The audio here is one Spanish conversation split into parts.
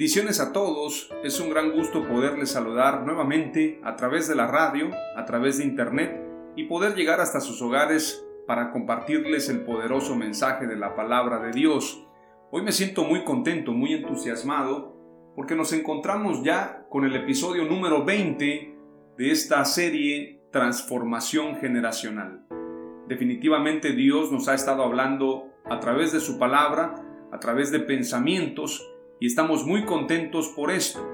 Bendiciones a todos, es un gran gusto poderles saludar nuevamente a través de la radio, a través de internet y poder llegar hasta sus hogares para compartirles el poderoso mensaje de la palabra de Dios. Hoy me siento muy contento, muy entusiasmado, porque nos encontramos ya con el episodio número 20 de esta serie Transformación Generacional. Definitivamente Dios nos ha estado hablando a través de su palabra, a través de pensamientos, y estamos muy contentos por esto.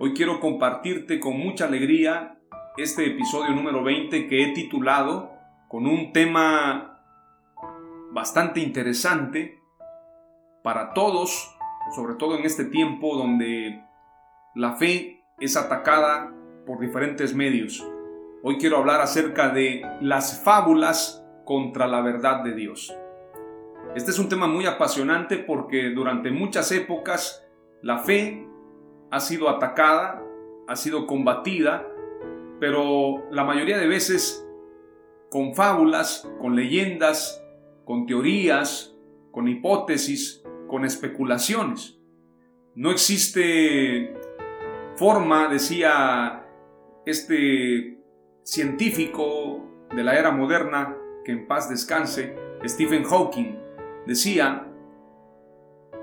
Hoy quiero compartirte con mucha alegría este episodio número 20 que he titulado con un tema bastante interesante para todos, sobre todo en este tiempo donde la fe es atacada por diferentes medios. Hoy quiero hablar acerca de las fábulas contra la verdad de Dios. Este es un tema muy apasionante porque durante muchas épocas la fe ha sido atacada, ha sido combatida, pero la mayoría de veces con fábulas, con leyendas, con teorías, con hipótesis, con especulaciones. No existe forma, decía este científico de la era moderna, que en paz descanse, Stephen Hawking, decía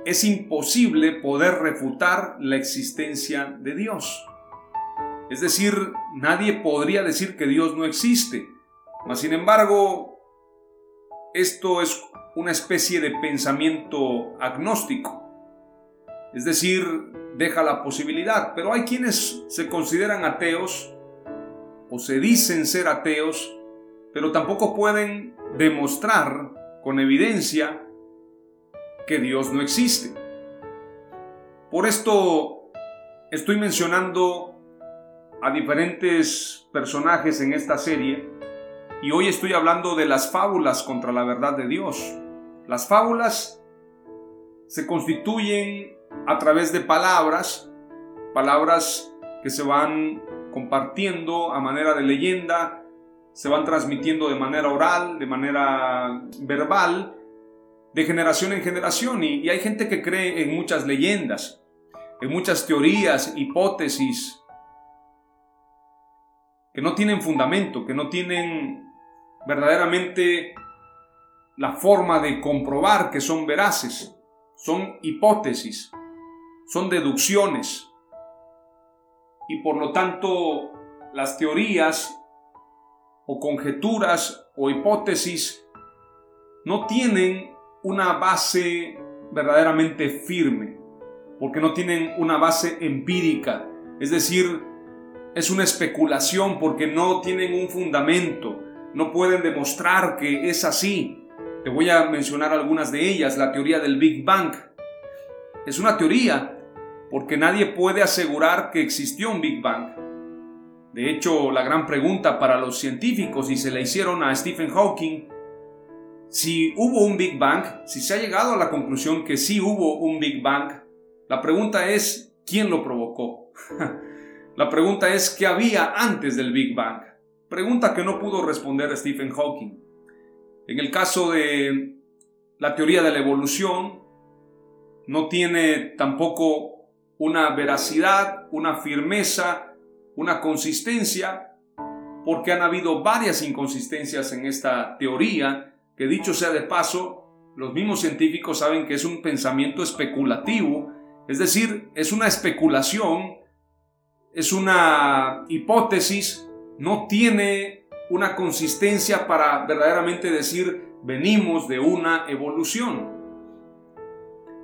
es imposible poder refutar la existencia de Dios. Es decir, nadie podría decir que Dios no existe. Mas, sin embargo, esto es una especie de pensamiento agnóstico. Es decir, deja la posibilidad. Pero hay quienes se consideran ateos o se dicen ser ateos, pero tampoco pueden demostrar con evidencia Dios no existe. Por esto estoy mencionando a diferentes personajes en esta serie y hoy estoy hablando de las fábulas contra la verdad de Dios. Las fábulas se constituyen a través de palabras, palabras que se van compartiendo a manera de leyenda, se van transmitiendo de manera oral, de manera verbal, de generación en generación y, hay gente que cree en muchas leyendas, en muchas teorías, hipótesis, que no tienen fundamento, que no tienen verdaderamente la forma de comprobar que son veraces, son hipótesis, son deducciones. Y por lo tanto, las teorías o conjeturas o hipótesis no tienen una base verdaderamente firme, porque no tienen una base empírica, es decir, es una especulación porque no tienen un fundamento, no pueden demostrar que es así. Te voy a mencionar algunas de ellas, la teoría del Big Bang. Es una teoría porque nadie puede asegurar que existió un Big Bang. De hecho, la gran pregunta para los científicos, y se la hicieron a Stephen Hawking, si hubo un Big Bang, si se ha llegado a la conclusión que sí hubo un Big Bang, la pregunta es, ¿quién lo provocó? la pregunta es, ¿qué había antes del Big Bang? Pregunta que no pudo responder Stephen Hawking. En el caso de la teoría de la evolución, no tiene tampoco una veracidad, una firmeza, una consistencia, porque han habido varias inconsistencias en esta teoría, que dicho sea de paso, los mismos científicos saben que es un pensamiento especulativo, es decir, es una especulación, es una hipótesis, no tiene una consistencia para verdaderamente decir venimos de una evolución.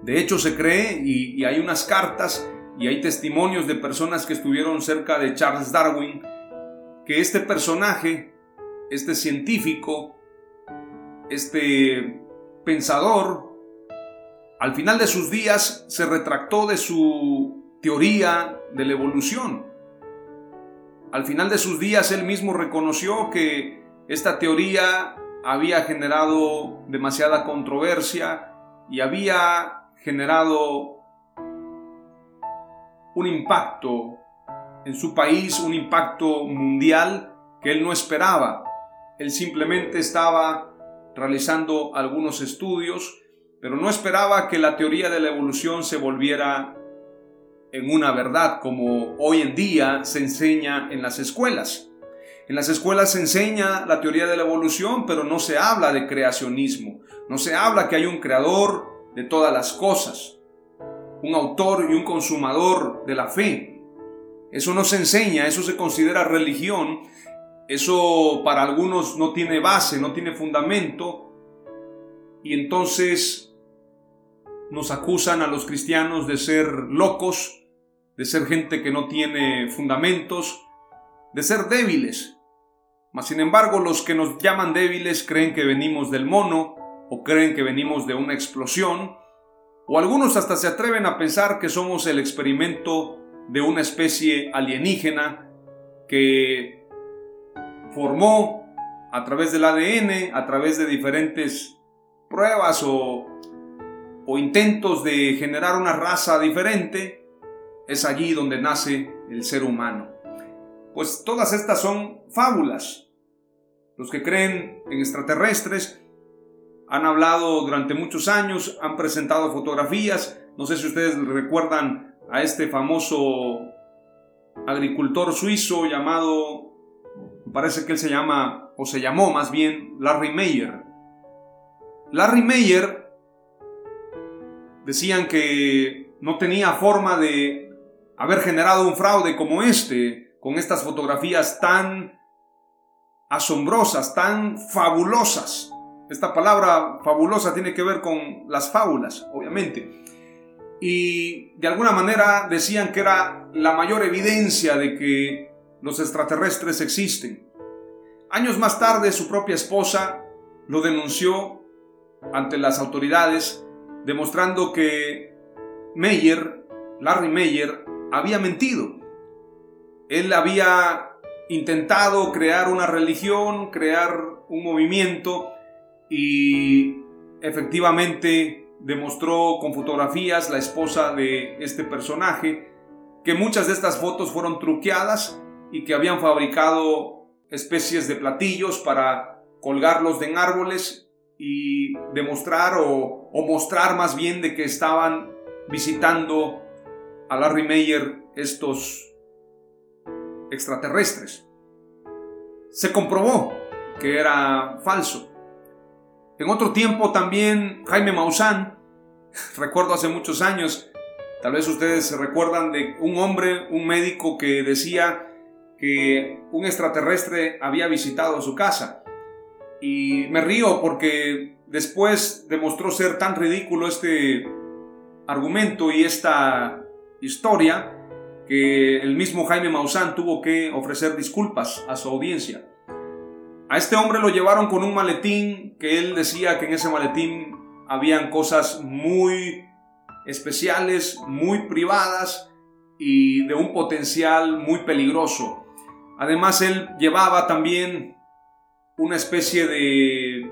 De hecho, se cree, y, hay unas cartas y hay testimonios de personas que estuvieron cerca de Charles Darwin, que este personaje, este científico, este pensador, al final de sus días se retractó de su teoría de la evolución. Al final de sus días él mismo reconoció que esta teoría había generado demasiada controversia y había generado un impacto en su país, un impacto mundial que él no esperaba. Él simplemente estaba realizando algunos estudios, pero no esperaba que la teoría de la evolución se volviera en una verdad como hoy en día se enseña en las escuelas. En las escuelas se enseña la teoría de la evolución, pero no se habla de creacionismo. No se habla que hay un creador de todas las cosas, un autor y un consumador de la fe. Eso no se enseña, eso se considera religión, eso para algunos no tiene base, no tiene fundamento, y entonces nos acusan a los cristianos de ser locos, de ser gente que no tiene fundamentos, de ser débiles. Mas sin embargo, los que nos llaman débiles creen que venimos del mono, o creen que venimos de una explosión, o algunos hasta se atreven a pensar que somos el experimento de una especie alienígena que formó a través del ADN, a través de diferentes pruebas o, intentos de generar una raza diferente, es allí donde nace el ser humano. Pues todas estas son fábulas. Los que creen en extraterrestres han hablado durante muchos años, han presentado fotografías. No sé si ustedes recuerdan a este famoso agricultor suizo llamado, parece que él se llama, o se llamó más bien, Larry Meyer. Larry Meyer decían que no tenía forma de haber generado un fraude como este, con estas fotografías tan asombrosas, tan fabulosas. Esta palabra fabulosa tiene que ver con las fábulas, obviamente. Y de alguna manera decían que era la mayor evidencia de que los extraterrestres existen. Años más tarde su propia esposa lo denunció ante las autoridades, demostrando que Meyer, Larry Meyer, había mentido. Él había intentado crear una religión, crear un movimiento y efectivamente demostró con fotografías la esposa de este personaje que muchas de estas fotos fueron truqueadas y que habían fabricado especies de platillos para colgarlos en árboles y demostrar o, mostrar más bien de que estaban visitando a Larry Meyer estos extraterrestres. Se comprobó que era falso. En otro tiempo también Jaime Maussan, recuerdo hace muchos años, tal vez ustedes se recuerdan de un hombre, un médico que decía que un extraterrestre había visitado su casa. Y me río porque después demostró ser tan ridículo este argumento y esta historia que el mismo Jaime Maussan tuvo que ofrecer disculpas a su audiencia. A este hombre lo llevaron con un maletín que él decía que en ese maletín habían cosas muy especiales, muy privadas y de un potencial muy peligroso. Además él llevaba también una especie de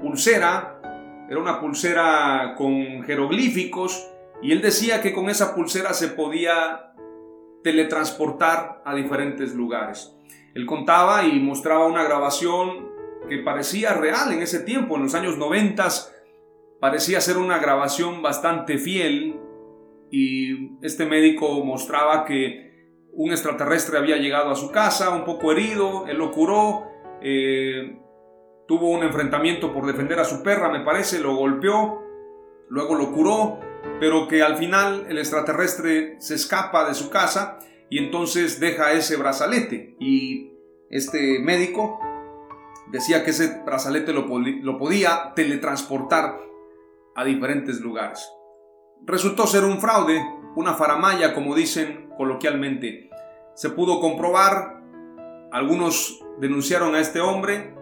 pulsera, era una pulsera con jeroglíficos y él decía que con esa pulsera se podía teletransportar a diferentes lugares. Él contaba y mostraba una grabación que parecía real en ese tiempo, en los años 90, parecía ser una grabación bastante fiel y este médico mostraba que un extraterrestre había llegado a su casa un poco herido, él lo curó, eh, tuvo un enfrentamiento por defender a su perra, me parece, lo golpeó, luego lo curó, pero que al final el extraterrestre se escapa de su casa y entonces deja ese brazalete y este médico decía que ese brazalete lo, lo podía teletransportar a diferentes lugares. Resultó ser un fraude, una faramaya como dicen coloquialmente. Se pudo comprobar, algunos denunciaron a este hombre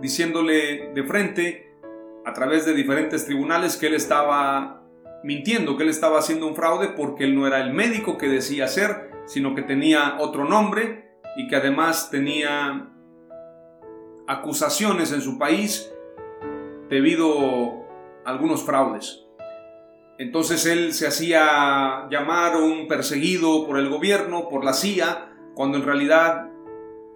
diciéndole de frente a través de diferentes tribunales que él estaba mintiendo, que él estaba haciendo un fraude porque él no era el médico que decía ser, sino que tenía otro nombre y que además tenía acusaciones en su país debido a algunos fraudes. Entonces él se hacía llamar un perseguido por el gobierno, por la CIA, cuando en realidad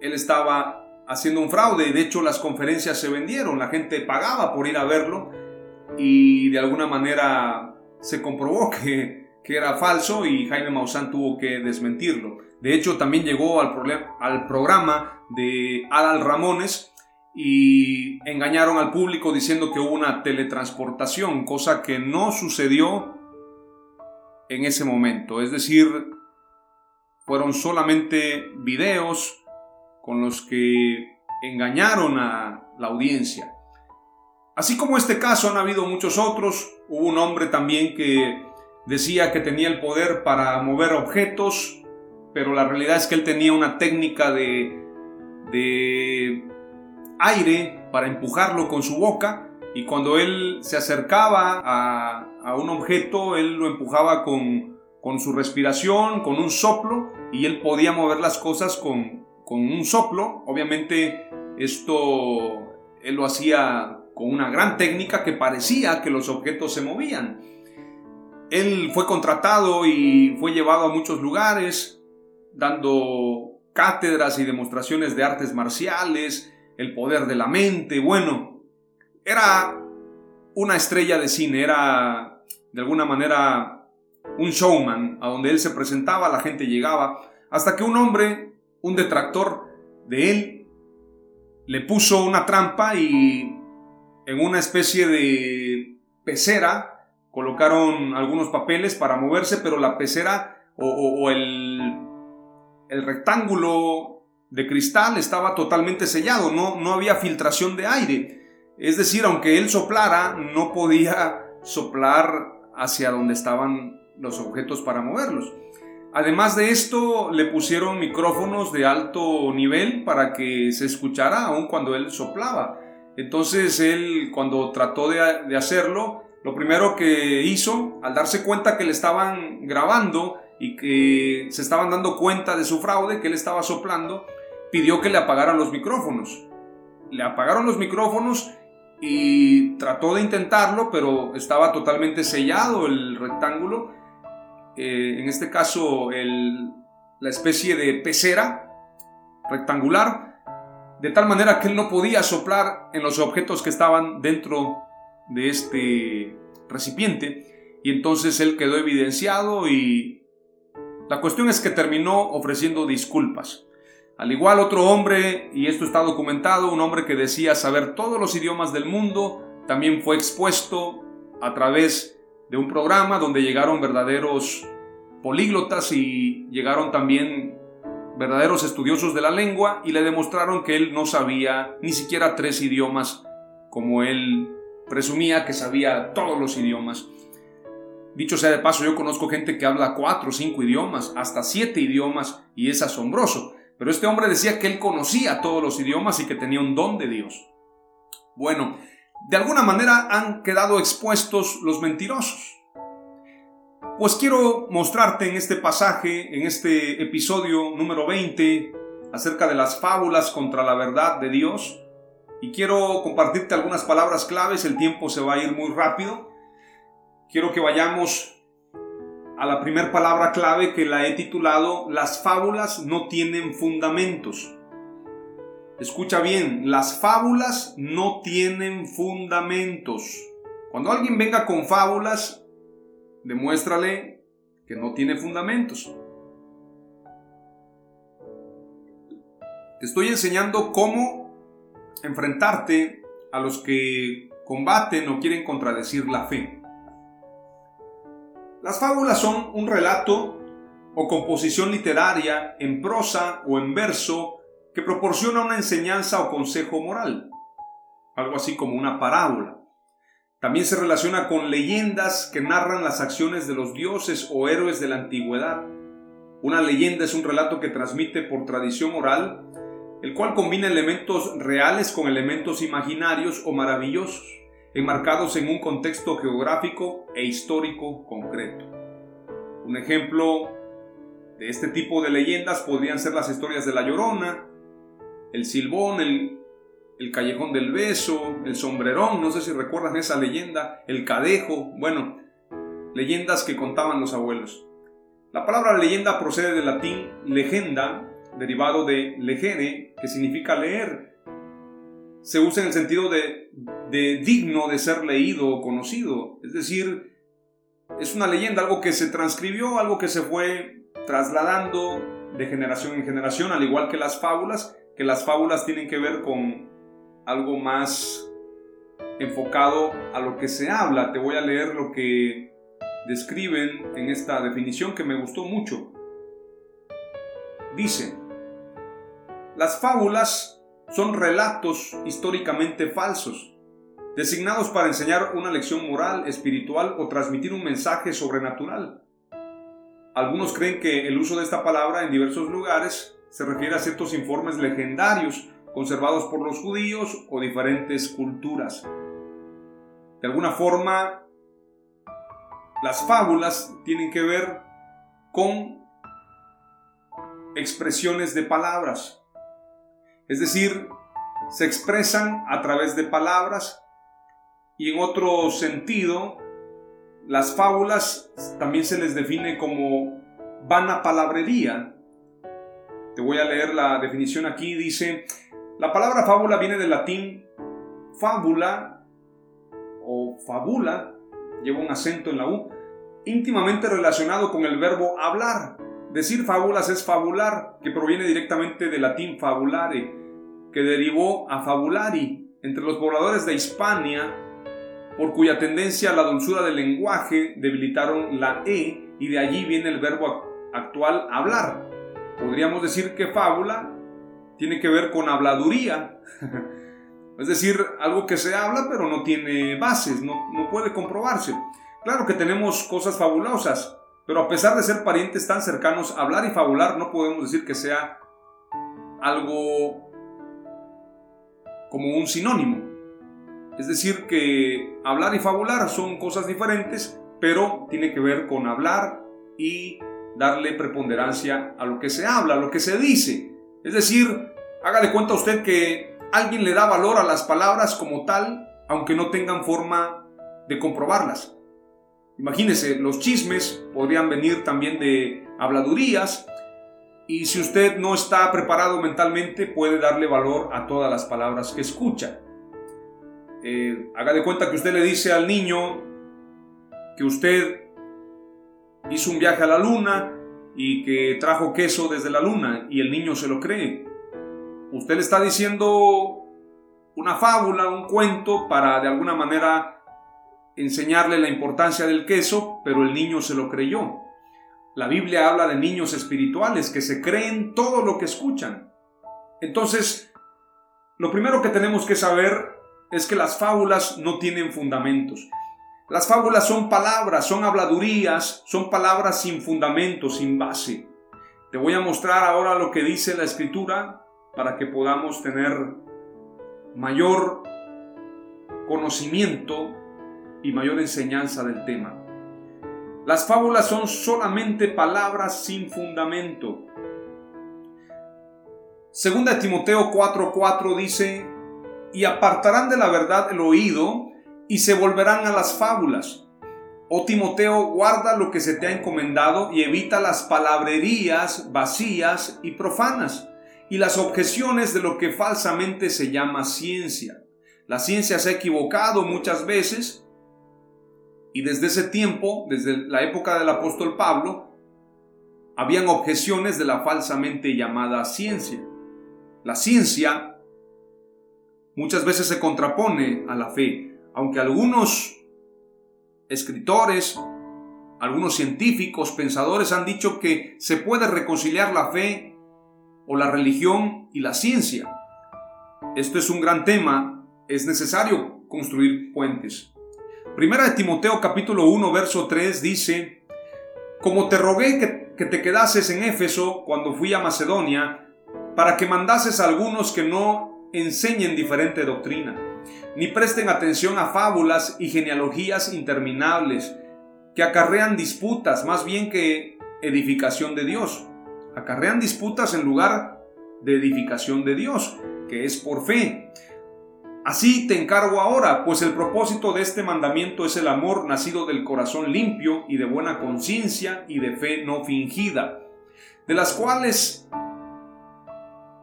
él estaba haciendo un fraude. De hecho, las conferencias se vendieron, la gente pagaba por ir a verlo y de alguna manera se comprobó que, era falso y Jaime Maussan tuvo que desmentirlo. De hecho, también llegó al, al programa de Adal Ramones y engañaron al público diciendo que hubo una teletransportación, cosa que no sucedió en ese momento. Es decir, fueron solamente videos con los que engañaron a la audiencia. Así como este caso han habido muchos otros, hubo un hombre también que decía que tenía el poder para mover objetos, pero la realidad es que él tenía una técnica de, de aire para empujarlo con su boca y cuando él se acercaba a, un objeto, él lo empujaba con, con, su respiración, con un soplo y él podía mover las cosas con, con un soplo. Obviamente esto él lo hacía con una gran técnica que parecía que los objetos se movían. Él fue contratado y fue llevado a muchos lugares, dando cátedras y demostraciones de artes marciales, el poder de la mente, bueno, era una estrella de cine, era de alguna manera un showman, a donde él se presentaba, la gente llegaba, hasta que un hombre, un detractor de él, le puso una trampa y en una especie de pecera colocaron algunos papeles para moverse, pero la pecera o, el, el rectángulo de cristal estaba totalmente sellado, no, no había filtración de aire. Es decir, aunque él soplara, no podía soplar hacia donde estaban los objetos para moverlos. Además de esto, le pusieron micrófonos de alto nivel para que se escuchara aun cuando él soplaba. Entonces él, cuando trató de, de hacerlo, lo primero que hizo, al darse cuenta que le estaban grabando y que se estaban dando cuenta de su fraude, que él estaba soplando, pidió que le apagaran los micrófonos. Le apagaron los micrófonos y trató de intentarlo, pero estaba totalmente sellado el rectángulo. Eh, en este caso, la especie de pecera rectangular, de tal manera que él no podía soplar en los objetos que estaban dentro de este recipiente. Y entonces él quedó evidenciado y la cuestión es que terminó ofreciendo disculpas. Al igual otro hombre, y esto está documentado, un hombre que decía saber todos los idiomas del mundo, también fue expuesto a través de un programa donde llegaron verdaderos políglotas y llegaron también verdaderos estudiosos de la lengua y le demostraron que él no sabía ni siquiera tres idiomas como él presumía que sabía todos los idiomas. Dicho sea de paso, yo conozco gente que habla cuatro cinco idiomas, hasta siete idiomas, y es asombroso. Pero este hombre decía que él conocía todos los idiomas y que tenía un don de Dios. Bueno, de alguna manera han quedado expuestos los mentirosos. Pues quiero mostrarte en este pasaje, en este episodio número 20, acerca de las fábulas contra la verdad de Dios. Y quiero compartirte algunas palabras claves, el tiempo se va a ir muy rápido. Quiero que vayamos a la primera palabra clave que la he titulado Las fábulas no tienen fundamentos. Escucha bien, las fábulas no tienen fundamentos. Cuando alguien venga con fábulas, demuéstrale que no tiene fundamentos. Te estoy enseñando cómo enfrentarte a los que combaten o quieren contradecir la fe. Las fábulas son un relato o composición literaria en prosa o en verso que proporciona una enseñanza o consejo moral, algo así como una parábola. También se relaciona con leyendas que narran las acciones de los dioses o héroes de la antigüedad. Una leyenda es un relato que transmite por tradición oral el cual combina elementos reales con elementos imaginarios o maravillosos, enmarcados en un contexto geográfico e histórico concreto. Un ejemplo de este tipo de leyendas podrían ser las historias de La Llorona, el Silbón, el, Callejón del Beso, el Sombrerón, no sé si recuerdan esa leyenda, el Cadejo, bueno, leyendas que contaban los abuelos. La palabra leyenda procede del latín legenda, derivado de legere, que significa leer. Se usa en el sentido de, digno de ser leído o conocido. Es decir, es una leyenda, algo que se transcribió, algo que se fue trasladando de generación en generación, al igual que las fábulas, que las fábulas tienen que ver con algo más enfocado a lo que se habla. Te voy a leer lo que describen en esta definición que me gustó mucho. Dice, las fábulas son relatos históricamente falsos, designados para enseñar una lección moral, espiritual o transmitir un mensaje sobrenatural. Algunos creen que el uso de esta palabra en diversos lugares se refiere a ciertos informes legendarios conservados por los judíos o diferentes culturas. De alguna forma, las fábulas tienen que ver con expresiones de palabras. Es decir, se expresan a través de palabras y en otro sentido, las fábulas también se les define como vana palabrería. Te voy a leer la definición aquí. Dice, la palabra fábula viene del latín fábula o fabula, lleva un acento en la U, íntimamente relacionado con el verbo hablar Decir fábulas es fabular, que proviene directamente del latín fabulare, que derivó a fabulari entre los pobladores de Hispania, por cuya tendencia a la dulzura del lenguaje debilitaron la E y de allí viene el verbo actual hablar. Podríamos decir que fábula tiene que ver con habladuría, es decir, algo que se habla pero no tiene bases, no, no puede comprobarse. Claro que tenemos cosas fabulosas, pero a pesar de ser parientes tan cercanos, hablar y fabular no podemos decir que sea algo como un sinónimo. Es decir, que hablar y fabular son cosas diferentes, pero tiene que ver con hablar y darle preponderancia a lo que se habla, a lo que se dice. Es decir, haga de cuenta usted que alguien le da valor a las palabras como tal, aunque no tengan forma de comprobarlas. Imagínese, los chismes podrían venir también de habladurías y si usted no está preparado mentalmente puede darle valor a todas las palabras que escucha. Eh, haga de cuenta que usted le dice al niño que usted hizo un viaje a la luna y que trajo queso desde la luna y el niño se lo cree. Usted le está diciendo una fábula, un cuento para de alguna manera enseñarle la importancia del queso, pero el niño se lo creyó. La Biblia habla de niños espirituales que se creen todo lo que escuchan. Entonces, lo primero que tenemos que saber es que las fábulas no tienen fundamentos. Las fábulas son palabras, son habladurías, son palabras sin fundamento, sin base. Te voy a mostrar ahora lo que dice la escritura para que podamos tener mayor conocimiento y mayor enseñanza del tema. Las fábulas son solamente palabras sin fundamento. Segunda de Timoteo 4:4 dice, y apartarán de la verdad el oído y se volverán a las fábulas. Oh Timoteo, guarda lo que se te ha encomendado y evita las palabrerías vacías y profanas y las objeciones de lo que falsamente se llama ciencia. La ciencia se ha equivocado muchas veces y desde ese tiempo, desde la época del apóstol Pablo, habían objeciones de la falsamente llamada ciencia. La ciencia muchas veces se contrapone a la fe, aunque algunos escritores, algunos científicos, pensadores han dicho que se puede reconciliar la fe o la religión y la ciencia. Esto es un gran tema, es necesario construir puentes. Primera de Timoteo capítulo 1 verso 3 dice, como te rogué que, que te quedases en Éfeso cuando fui a Macedonia, para que mandases a algunos que no enseñen diferente doctrina, ni presten atención a fábulas y genealogías interminables, que acarrean disputas más bien que edificación de Dios. Acarrean disputas en lugar de edificación de Dios, que es por fe. Así te encargo ahora, pues el propósito de este mandamiento es el amor nacido del corazón limpio y de buena conciencia y de fe no fingida, de las cuales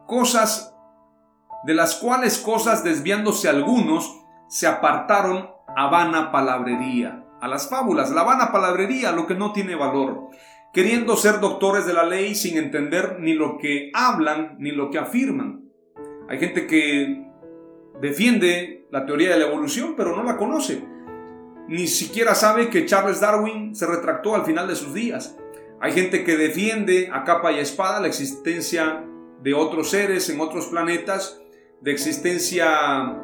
cosas, de las cuales cosas desviándose algunos se apartaron a vana palabrería, a las fábulas, la vana palabrería, lo que no tiene valor, queriendo ser doctores de la ley sin entender ni lo que hablan ni lo que afirman. Hay gente que defiende la teoría de la evolución, pero no la conoce. Ni siquiera sabe que Charles Darwin se retractó al final de sus días. Hay gente que defiende a capa y espada la existencia de otros seres en otros planetas, de existencia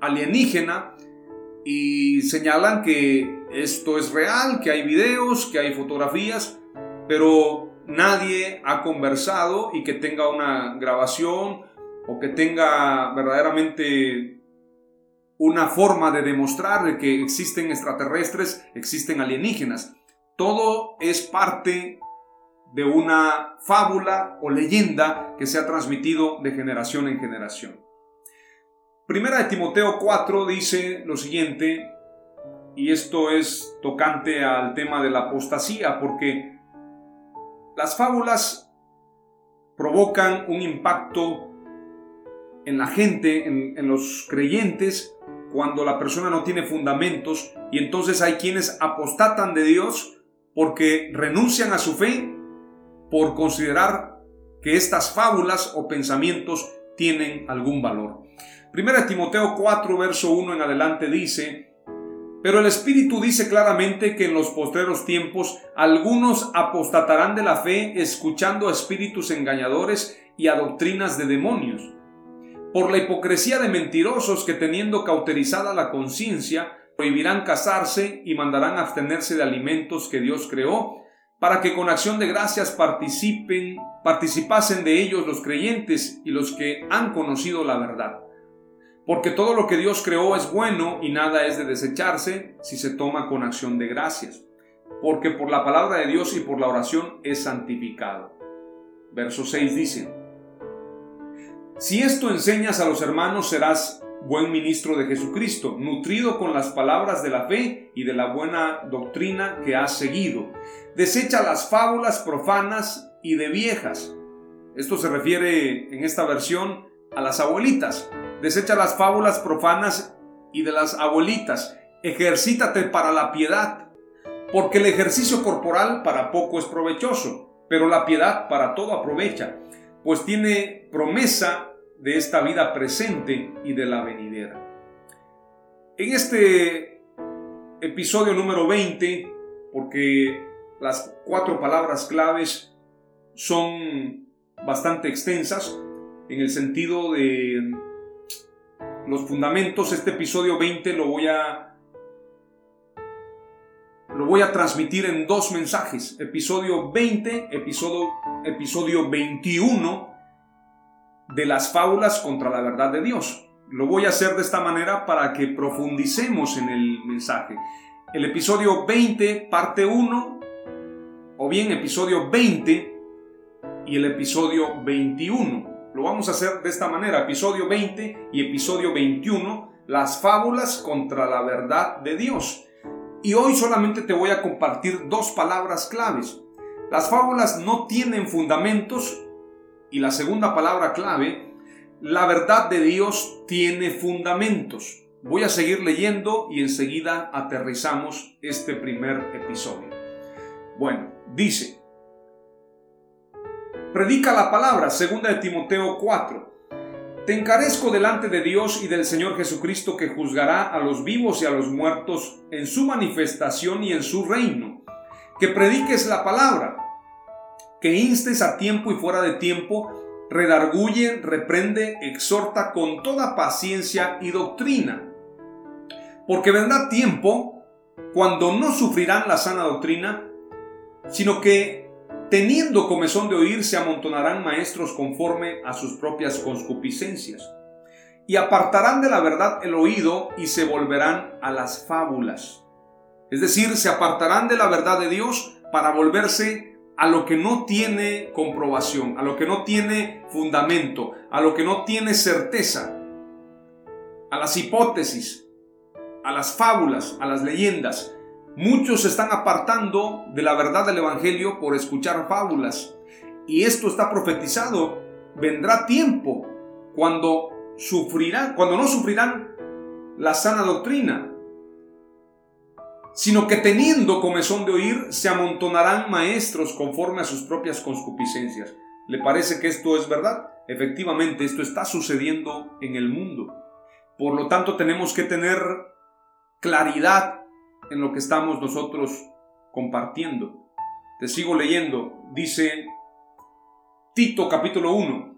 alienígena, y señalan que esto es real, que hay videos, que hay fotografías, pero nadie ha conversado y que tenga una grabación o que tenga verdaderamente una forma de demostrar que existen extraterrestres, existen alienígenas. Todo es parte de una fábula o leyenda que se ha transmitido de generación en generación. Primera de Timoteo 4 dice lo siguiente, y esto es tocante al tema de la apostasía, porque las fábulas provocan un impacto en la gente, en, los creyentes, cuando la persona no tiene fundamentos y entonces hay quienes apostatan de Dios porque renuncian a su fe por considerar que estas fábulas o pensamientos tienen algún valor. Primera Timoteo 4, verso 1 en adelante dice, pero el Espíritu dice claramente que en los postreros tiempos algunos apostatarán de la fe escuchando a espíritus engañadores y a doctrinas de demonios por la hipocresía de mentirosos que teniendo cauterizada la conciencia, prohibirán casarse y mandarán abstenerse de alimentos que Dios creó, para que con acción de gracias participen, participasen de ellos los creyentes y los que han conocido la verdad. Porque todo lo que Dios creó es bueno y nada es de desecharse si se toma con acción de gracias. Porque por la palabra de Dios y por la oración es santificado. Verso 6 dice, si esto enseñas a los hermanos, serás buen ministro de Jesucristo, nutrido con las palabras de la fe y de la buena doctrina que has seguido. Desecha las fábulas profanas y de viejas. Esto se refiere en esta versión a las abuelitas. Desecha las fábulas profanas y de las abuelitas. Ejercítate para la piedad, porque el ejercicio corporal para poco es provechoso, pero la piedad para todo aprovecha, pues tiene promesa de esta vida presente y de la venidera. En este episodio número 20, porque las cuatro palabras claves son bastante extensas en el sentido de los fundamentos, este episodio 20 lo voy a lo voy a transmitir en dos mensajes, episodio 20, episodio episodio 21 de las fábulas contra la verdad de Dios. Lo voy a hacer de esta manera para que profundicemos en el mensaje. El episodio 20, parte 1, o bien episodio 20 y el episodio 21. Lo vamos a hacer de esta manera, episodio 20 y episodio 21, las fábulas contra la verdad de Dios. Y hoy solamente te voy a compartir dos palabras claves. Las fábulas no tienen fundamentos y la segunda palabra clave, la verdad de Dios tiene fundamentos. Voy a seguir leyendo y enseguida aterrizamos este primer episodio. Bueno, dice, Predica la palabra, segunda de Timoteo 4. Te encarezco delante de Dios y del Señor Jesucristo que juzgará a los vivos y a los muertos en su manifestación y en su reino. Que prediques la palabra, que instes a tiempo y fuera de tiempo, redarguye, reprende, exhorta con toda paciencia y doctrina. Porque vendrá tiempo cuando no sufrirán la sana doctrina, sino que teniendo comezón de oír se amontonarán maestros conforme a sus propias concupiscencias, y apartarán de la verdad el oído y se volverán a las fábulas. Es decir, se apartarán de la verdad de Dios para volverse a lo que no tiene comprobación, a lo que no tiene fundamento, a lo que no tiene certeza, a las hipótesis, a las fábulas, a las leyendas. Muchos se están apartando de la verdad del Evangelio por escuchar fábulas. Y esto está profetizado. Vendrá tiempo cuando sufrirán, cuando no sufrirán la sana doctrina, sino que teniendo comezón de oír, se amontonarán maestros conforme a sus propias concupiscencias. ¿Le parece que esto es verdad? Efectivamente, esto está sucediendo en el mundo. Por lo tanto, tenemos que tener claridad en lo que estamos nosotros compartiendo. Te sigo leyendo. Dice Tito capítulo 1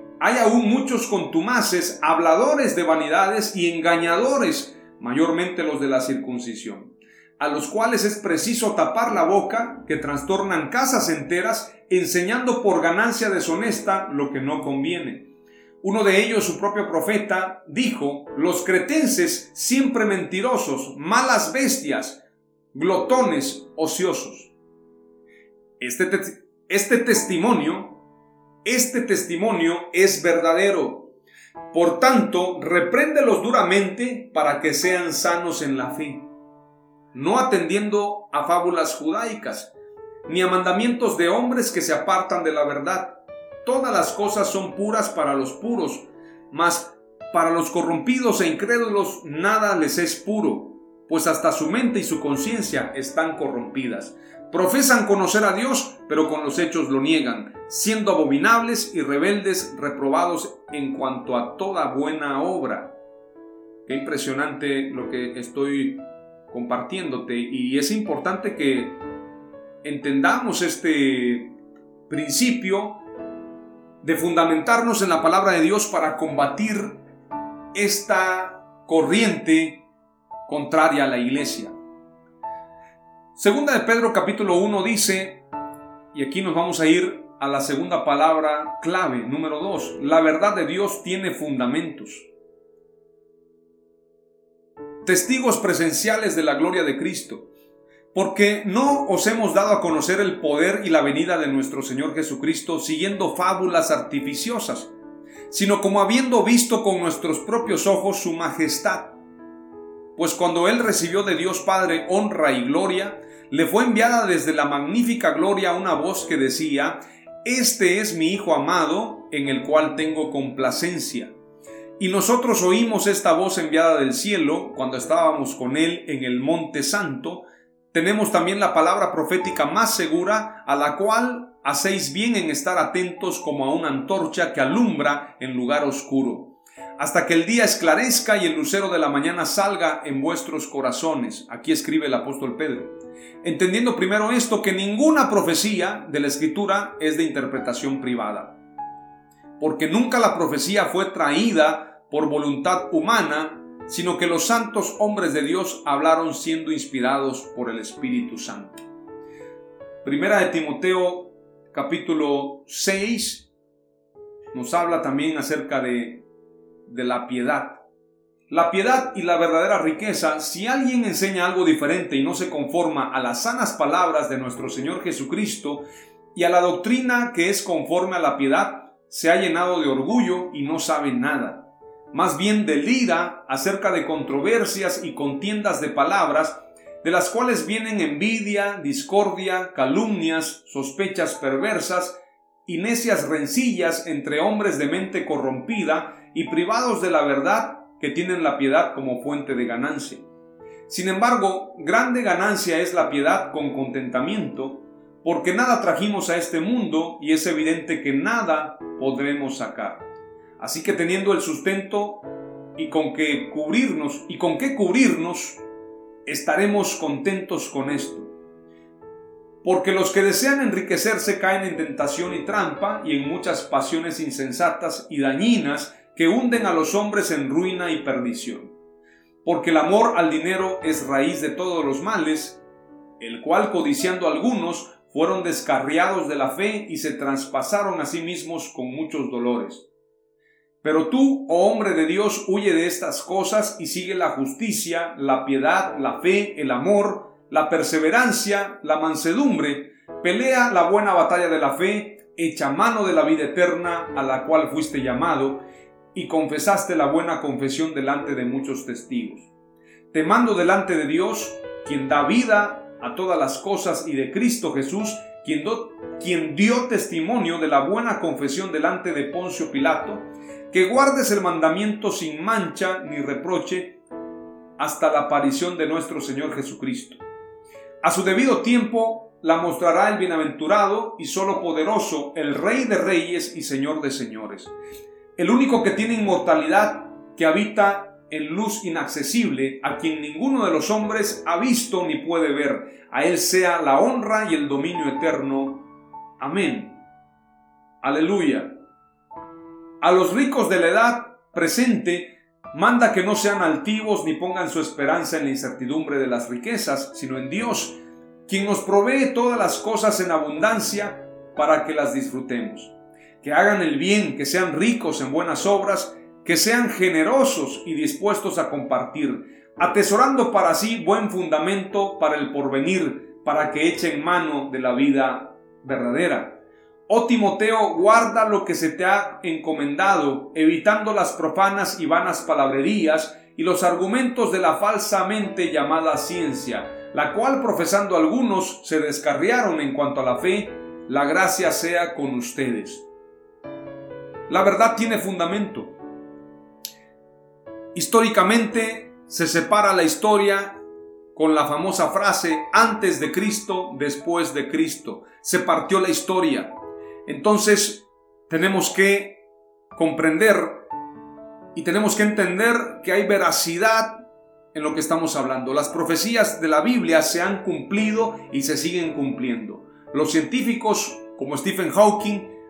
hay aún muchos contumaces, habladores de vanidades y engañadores, mayormente los de la circuncisión, a los cuales es preciso tapar la boca, que trastornan casas enteras, enseñando por ganancia deshonesta lo que no conviene. Uno de ellos, su propio profeta, dijo, los cretenses siempre mentirosos, malas bestias, glotones, ociosos. Este, este testimonio este testimonio es verdadero. Por tanto, repréndelos duramente para que sean sanos en la fe, no atendiendo a fábulas judaicas, ni a mandamientos de hombres que se apartan de la verdad. Todas las cosas son puras para los puros, mas para los corrompidos e incrédulos nada les es puro, pues hasta su mente y su conciencia están corrompidas. Profesan conocer a Dios, pero con los hechos lo niegan, siendo abominables y rebeldes, reprobados en cuanto a toda buena obra. Qué impresionante lo que estoy compartiéndote y es importante que entendamos este principio de fundamentarnos en la palabra de Dios para combatir esta corriente contraria a la iglesia. Segunda de Pedro capítulo 1 dice, y aquí nos vamos a ir a la segunda palabra clave, número 2, la verdad de Dios tiene fundamentos. Testigos presenciales de la gloria de Cristo, porque no os hemos dado a conocer el poder y la venida de nuestro Señor Jesucristo siguiendo fábulas artificiosas, sino como habiendo visto con nuestros propios ojos su majestad. Pues cuando Él recibió de Dios Padre honra y gloria, le fue enviada desde la magnífica gloria una voz que decía, Este es mi Hijo amado, en el cual tengo complacencia. Y nosotros oímos esta voz enviada del cielo cuando estábamos con Él en el Monte Santo. Tenemos también la palabra profética más segura, a la cual hacéis bien en estar atentos como a una antorcha que alumbra en lugar oscuro, hasta que el día esclarezca y el lucero de la mañana salga en vuestros corazones. Aquí escribe el apóstol Pedro entendiendo primero esto, que ninguna profecía de la escritura es de interpretación privada, porque nunca la profecía fue traída por voluntad humana, sino que los santos hombres de Dios hablaron siendo inspirados por el Espíritu Santo. Primera de Timoteo capítulo 6 nos habla también acerca de, de la piedad. La piedad y la verdadera riqueza, si alguien enseña algo diferente y no se conforma a las sanas palabras de nuestro Señor Jesucristo, y a la doctrina que es conforme a la piedad se ha llenado de orgullo y no sabe nada. Más bien delira acerca de controversias y contiendas de palabras, de las cuales vienen envidia, discordia, calumnias, sospechas perversas y necias rencillas entre hombres de mente corrompida y privados de la verdad que tienen la piedad como fuente de ganancia. Sin embargo, grande ganancia es la piedad con contentamiento, porque nada trajimos a este mundo y es evidente que nada podremos sacar. Así que teniendo el sustento y con que cubrirnos y con qué cubrirnos, estaremos contentos con esto. Porque los que desean enriquecerse caen en tentación y trampa y en muchas pasiones insensatas y dañinas que hunden a los hombres en ruina y perdición. Porque el amor al dinero es raíz de todos los males, el cual codiciando algunos fueron descarriados de la fe y se traspasaron a sí mismos con muchos dolores. Pero tú, oh hombre de Dios, huye de estas cosas y sigue la justicia, la piedad, la fe, el amor, la perseverancia, la mansedumbre, pelea la buena batalla de la fe, echa mano de la vida eterna a la cual fuiste llamado, y confesaste la buena confesión delante de muchos testigos. Te mando delante de Dios, quien da vida a todas las cosas y de Cristo Jesús, quien, dio testimonio de la buena confesión delante de Poncio Pilato, que guardes el mandamiento sin mancha ni reproche hasta la aparición de nuestro Señor Jesucristo. A su debido tiempo la mostrará el bienaventurado y solo poderoso, el Rey de Reyes y Señor de Señores, el único que tiene inmortalidad, que habita en luz inaccesible, a quien ninguno de los hombres ha visto ni puede ver. A Él sea la honra y el dominio eterno. Amén. Aleluya. A los ricos de la edad presente, manda que no sean altivos ni pongan su esperanza en la incertidumbre de las riquezas, sino en Dios, quien nos provee todas las cosas en abundancia para que las disfrutemos. Que hagan el bien, que sean ricos en buenas obras, que sean generosos y dispuestos a compartir, atesorando para sí buen fundamento para el porvenir, para que echen mano de la vida verdadera. Oh Timoteo, guarda lo que se te ha encomendado, evitando las profanas y vanas palabrerías y los argumentos de la falsamente llamada ciencia, la cual profesando algunos se descarriaron en cuanto a la fe, la gracia sea con ustedes. La verdad tiene fundamento. Históricamente se separa la historia con la famosa frase antes de Cristo, después de Cristo. Se partió la historia. Entonces tenemos que comprender y tenemos que entender que hay veracidad en lo que estamos hablando. Las profecías de la Biblia se han cumplido y se siguen cumpliendo. Los científicos como Stephen Hawking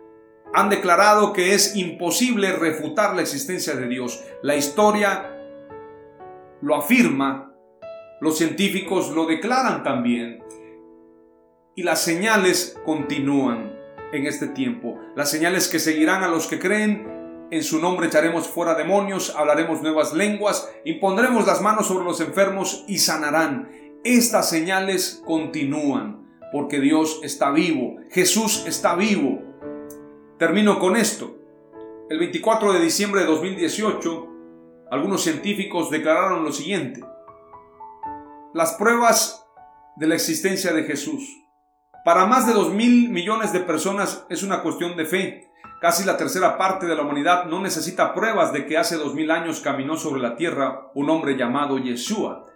han declarado que es imposible refutar la existencia de Dios. La historia lo afirma, los científicos lo declaran también y las señales continúan en este tiempo. Las señales que seguirán a los que creen, en su nombre echaremos fuera demonios, hablaremos nuevas lenguas, impondremos las manos sobre los enfermos y sanarán. Estas señales continúan porque Dios está vivo, Jesús está vivo Termino con esto. El 24 de diciembre de 2018, algunos científicos declararon lo siguiente. Las pruebas de la existencia de Jesús. Para más de 2 mil millones de personas es una cuestión de fe. Casi la tercera parte de la humanidad no necesita pruebas de que hace dos mil años caminó sobre la tierra un hombre llamado Yeshua,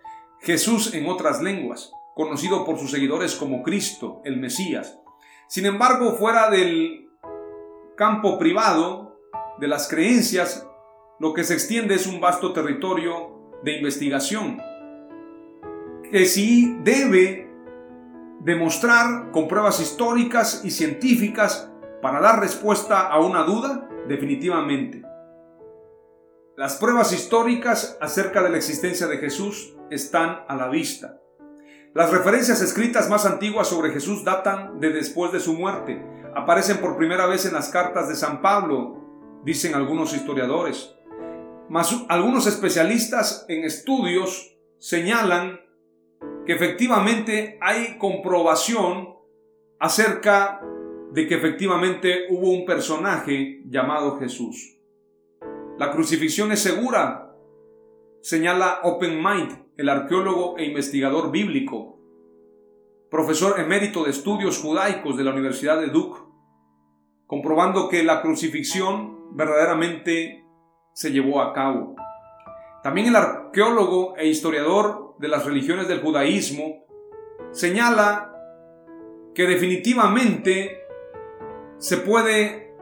Jesús en otras lenguas, conocido por sus seguidores como Cristo, el Mesías. Sin embargo, fuera del campo privado de las creencias, lo que se extiende es un vasto territorio de investigación que sí debe demostrar con pruebas históricas y científicas para dar respuesta a una duda definitivamente. Las pruebas históricas acerca de la existencia de Jesús están a la vista. Las referencias escritas más antiguas sobre Jesús datan de después de su muerte. Aparecen por primera vez en las cartas de San Pablo, dicen algunos historiadores. Mas algunos especialistas en estudios señalan que efectivamente hay comprobación acerca de que efectivamente hubo un personaje llamado Jesús. La crucifixión es segura, señala Open Mind, el arqueólogo e investigador bíblico, profesor emérito de estudios judaicos de la Universidad de Duke, comprobando que la crucifixión verdaderamente se llevó a cabo. También el arqueólogo e historiador de las religiones del judaísmo señala que definitivamente se puede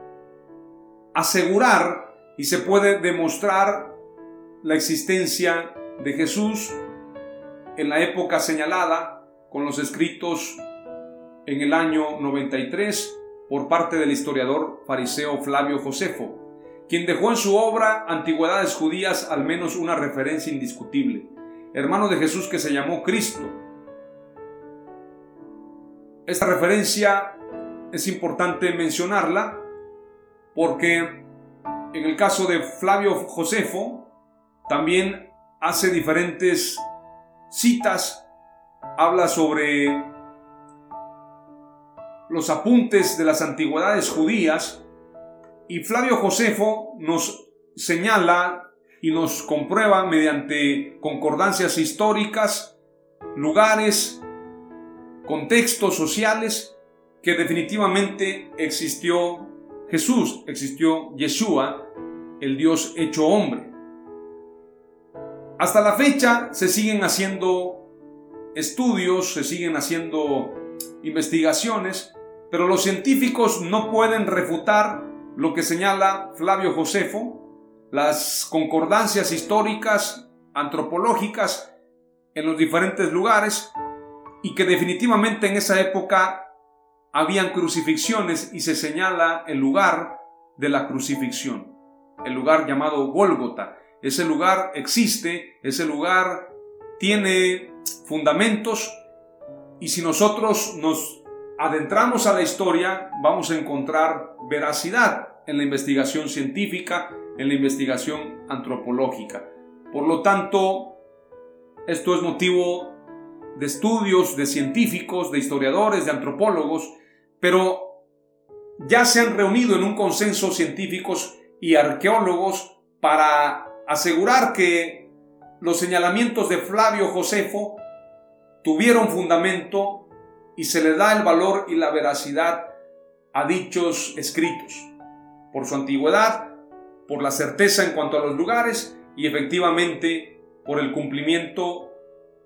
asegurar y se puede demostrar la existencia de Jesús en la época señalada con los escritos en el año 93 por parte del historiador fariseo Flavio Josefo, quien dejó en su obra Antigüedades Judías al menos una referencia indiscutible, hermano de Jesús que se llamó Cristo. Esta referencia es importante mencionarla porque en el caso de Flavio Josefo también hace diferentes citas, habla sobre los apuntes de las antigüedades judías y Flavio Josefo nos señala y nos comprueba mediante concordancias históricas, lugares, contextos sociales, que definitivamente existió Jesús, existió Yeshua, el Dios hecho hombre. Hasta la fecha se siguen haciendo estudios, se siguen haciendo investigaciones, pero los científicos no pueden refutar lo que señala Flavio Josefo, las concordancias históricas, antropológicas en los diferentes lugares y que definitivamente en esa época habían crucifixiones y se señala el lugar de la crucifixión, el lugar llamado Gólgota. Ese lugar existe, ese lugar tiene fundamentos y si nosotros nos adentramos a la historia vamos a encontrar veracidad en la investigación científica, en la investigación antropológica. Por lo tanto, esto es motivo de estudios de científicos, de historiadores, de antropólogos, pero ya se han reunido en un consenso científicos y arqueólogos para asegurar que los señalamientos de Flavio Josefo tuvieron fundamento y se le da el valor y la veracidad a dichos escritos, por su antigüedad, por la certeza en cuanto a los lugares y efectivamente por el cumplimiento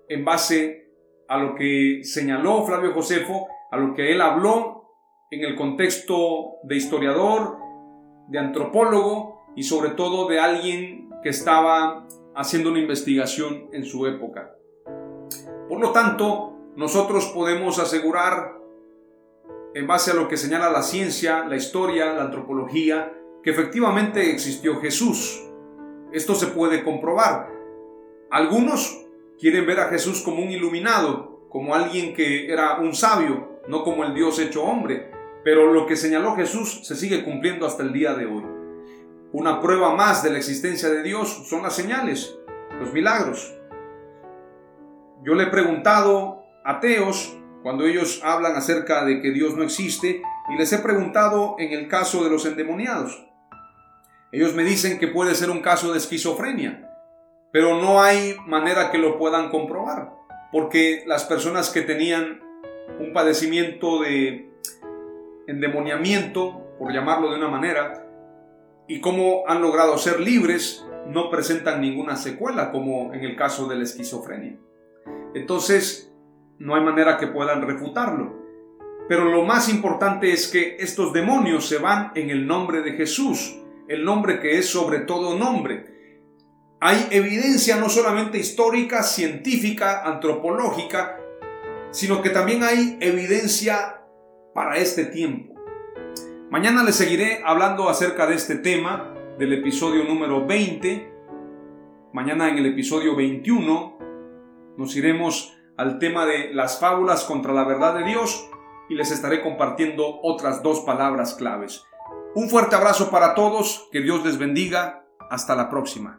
en base a lo que señaló Flavio Josefo, a lo que él habló en el contexto de historiador, de antropólogo y sobre todo de alguien que estaba haciendo una investigación en su época. Por lo tanto, nosotros podemos asegurar, en base a lo que señala la ciencia, la historia, la antropología, que efectivamente existió Jesús. Esto se puede comprobar. Algunos quieren ver a Jesús como un iluminado, como alguien que era un sabio, no como el Dios hecho hombre, pero lo que señaló Jesús se sigue cumpliendo hasta el día de hoy. Una prueba más de la existencia de Dios son las señales, los milagros. Yo le he preguntado ateos cuando ellos hablan acerca de que Dios no existe y les he preguntado en el caso de los endemoniados. Ellos me dicen que puede ser un caso de esquizofrenia, pero no hay manera que lo puedan comprobar, porque las personas que tenían un padecimiento de endemoniamiento, por llamarlo de una manera, y cómo han logrado ser libres, no presentan ninguna secuela, como en el caso de la esquizofrenia. Entonces, no hay manera que puedan refutarlo. Pero lo más importante es que estos demonios se van en el nombre de Jesús, el nombre que es sobre todo nombre. Hay evidencia no solamente histórica, científica, antropológica, sino que también hay evidencia para este tiempo. Mañana les seguiré hablando acerca de este tema del episodio número 20. Mañana en el episodio 21 nos iremos al tema de las fábulas contra la verdad de Dios y les estaré compartiendo otras dos palabras claves. Un fuerte abrazo para todos, que Dios les bendiga, hasta la próxima.